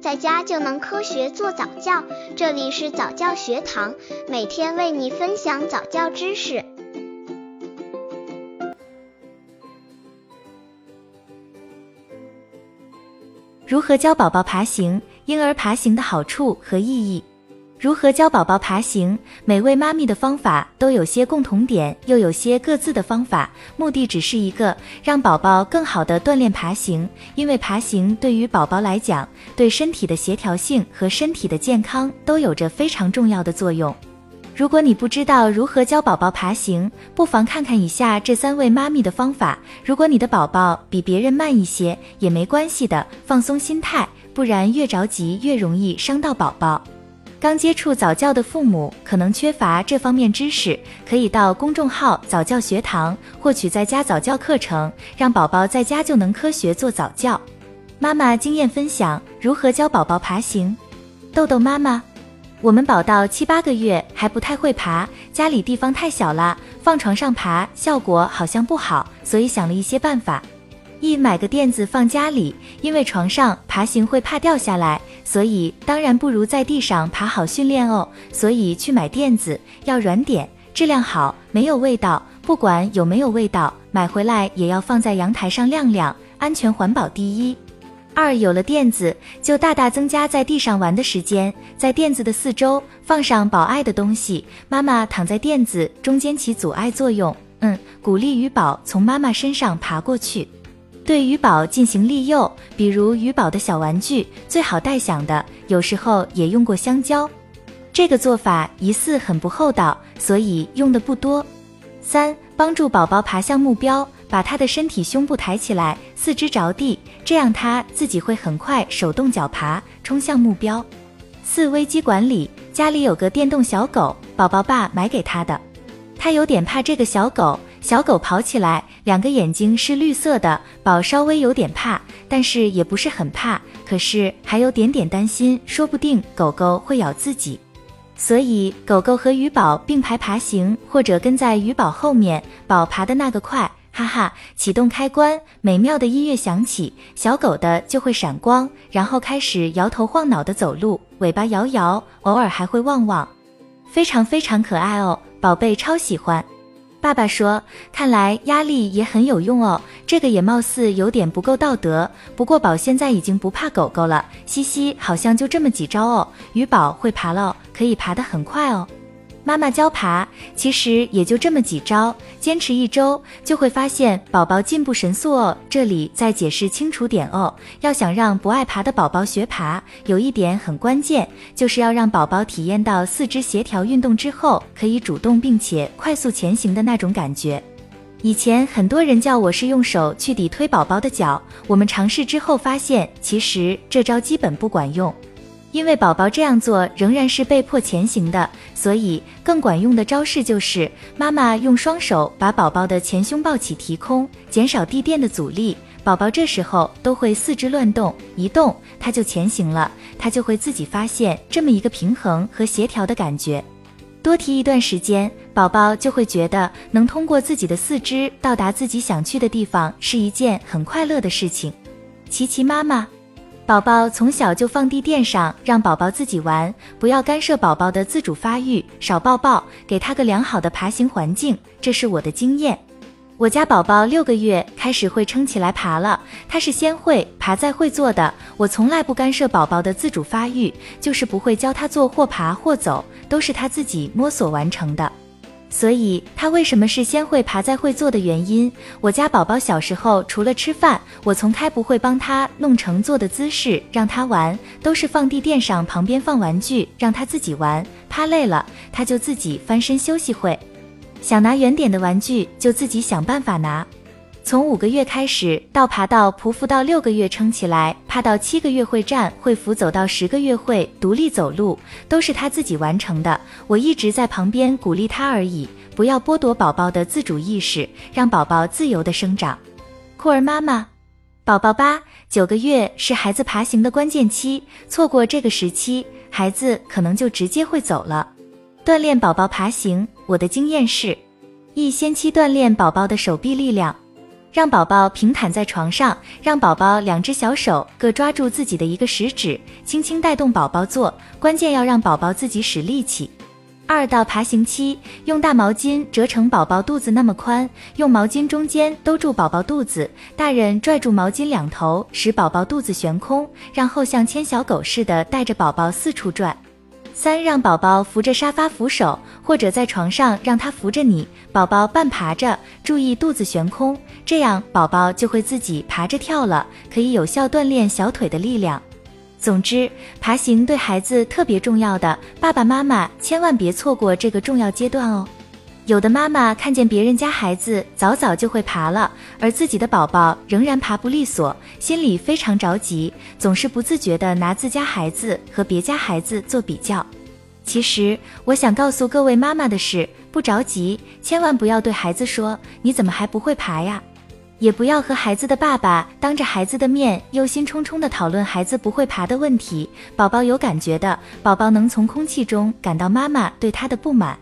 在家就能科学做早教。这里是早教学堂，每天为你分享早教知识。如何教宝宝爬行？婴儿爬行的好处和意义？如何教宝宝爬行？每位妈咪的方法都有些共同点，又有些各自的方法，目的只是一个，让宝宝更好的锻炼爬行。因为爬行对于宝宝来讲，对身体的协调性和身体的健康都有着非常重要的作用。如果你不知道如何教宝宝爬行，不妨看看以下这三位妈咪的方法。如果你的宝宝比别人慢一些，也没关系的，放松心态，不然越着急越容易伤到宝宝。刚接触早教的父母可能缺乏这方面知识，可以到公众号早教学堂获取在家早教课程，让宝宝在家就能科学做早教。妈妈经验分享：如何教宝宝爬行？豆豆妈妈，我们宝到七八个月还不太会爬，家里地方太小了，放床上爬效果好像不好，所以想了一些办法。一买个垫子放家里，因为床上爬行会怕掉下来，所以当然不如在地上爬好训练哦。所以去买垫子要软点，质量好，没有味道。不管有没有味道，买回来也要放在阳台上晾晾，安全环保第一。二有了垫子，就大大增加在地上玩的时间，在垫子的四周放上宝爱的东西，妈妈躺在垫子中间起阻碍作用，嗯，鼓励鱼宝从妈妈身上爬过去。对鱼宝进行利诱，比如鱼宝的小玩具最好带响的，有时候也用过香蕉。这个做法疑似很不厚道，所以用的不多。三、帮助宝宝爬向目标，把他的身体胸部抬起来，四肢着地，这样他自己会很快手动脚爬，冲向目标。四、危机管理，家里有个电动小狗，宝宝爸买给他的，他有点怕这个小狗。小狗跑起来，两个眼睛是绿色的，宝稍微有点怕，但是也不是很怕，可是还有点点担心，说不定狗狗会咬自己，所以狗狗和鱼宝并排爬行，或者跟在鱼宝后面，宝爬的那个快，哈哈！启动开关，美妙的音乐响起，小狗的就会闪光，然后开始摇头晃脑的走路，尾巴摇摇，偶尔还会汪汪，非常非常可爱哦，宝贝超喜欢。爸爸说：“看来压力也很有用哦。这个也貌似有点不够道德。不过宝现在已经不怕狗狗了，嘻嘻，好像就这么几招哦。鱼宝会爬了，可以爬得很快哦。”妈妈教爬，其实也就这么几招，坚持一周就会发现宝宝进步神速哦。这里再解释清楚点哦，要想让不爱爬的宝宝学爬，有一点很关键，就是要让宝宝体验到四肢协调运动之后可以主动并且快速前行的那种感觉。以前很多人叫我是用手去抵推宝宝的脚，我们尝试之后发现，其实这招基本不管用。因为宝宝这样做仍然是被迫前行的，所以更管用的招式就是妈妈用双手把宝宝的前胸抱起提空，减少地垫的阻力。宝宝这时候都会四肢乱动，一动他就前行了，他就会自己发现这么一个平衡和协调的感觉。多提一段时间，宝宝就会觉得能通过自己的四肢到达自己想去的地方是一件很快乐的事情。琪琪妈妈。宝宝从小就放地垫上，让宝宝自己玩，不要干涉宝宝的自主发育，少抱抱，给他个良好的爬行环境，这是我的经验。我家宝宝六个月开始会撑起来爬了，他是先会爬再会坐的。我从来不干涉宝宝的自主发育，就是不会教他坐或爬或走，都是他自己摸索完成的。所以他为什么是先会爬再会坐的原因？我家宝宝小时候除了吃饭，我从开不会帮他弄成坐的姿势让他玩，都是放地垫上，旁边放玩具让他自己玩。趴累了，他就自己翻身休息会。想拿远点的玩具就自己想办法拿。从五个月开始，到爬到匍匐到六个月撑起来，趴到七个月会站会扶走到十个月会独立走路，都是他自己完成的。我一直在旁边鼓励他而已，不要剥夺宝宝的自主意识，让宝宝自由的生长。酷儿妈妈，宝宝八九个月是孩子爬行的关键期，错过这个时期，孩子可能就直接会走了。锻炼宝宝爬行，我的经验是，一先期锻炼宝宝的手臂力量。让宝宝平躺在床上，让宝宝两只小手各抓住自己的一个食指，轻轻带动宝宝做，关键要让宝宝自己使力气。二到爬行期，用大毛巾折成宝宝肚子那么宽，用毛巾中间兜住宝宝肚子，大人拽住毛巾两头，使宝宝肚子悬空，然后像牵小狗似的带着宝宝四处转。三让宝宝扶着沙发扶手，或者在床上让他扶着你，宝宝半爬着，注意肚子悬空，这样宝宝就会自己爬着跳了，可以有效锻炼小腿的力量。总之，爬行对孩子特别重要的，爸爸妈妈千万别错过这个重要阶段哦。有的妈妈看见别人家孩子早早就会爬了，而自己的宝宝仍然爬不利索，心里非常着急，总是不自觉地拿自家孩子和别家孩子做比较。其实，我想告诉各位妈妈的是，不着急，千万不要对孩子说“你怎么还不会爬呀”。也不要和孩子的爸爸当着孩子的面忧心忡忡地讨论孩子不会爬的问题。宝宝有感觉的，宝宝能从空气中感到妈妈对他的不满。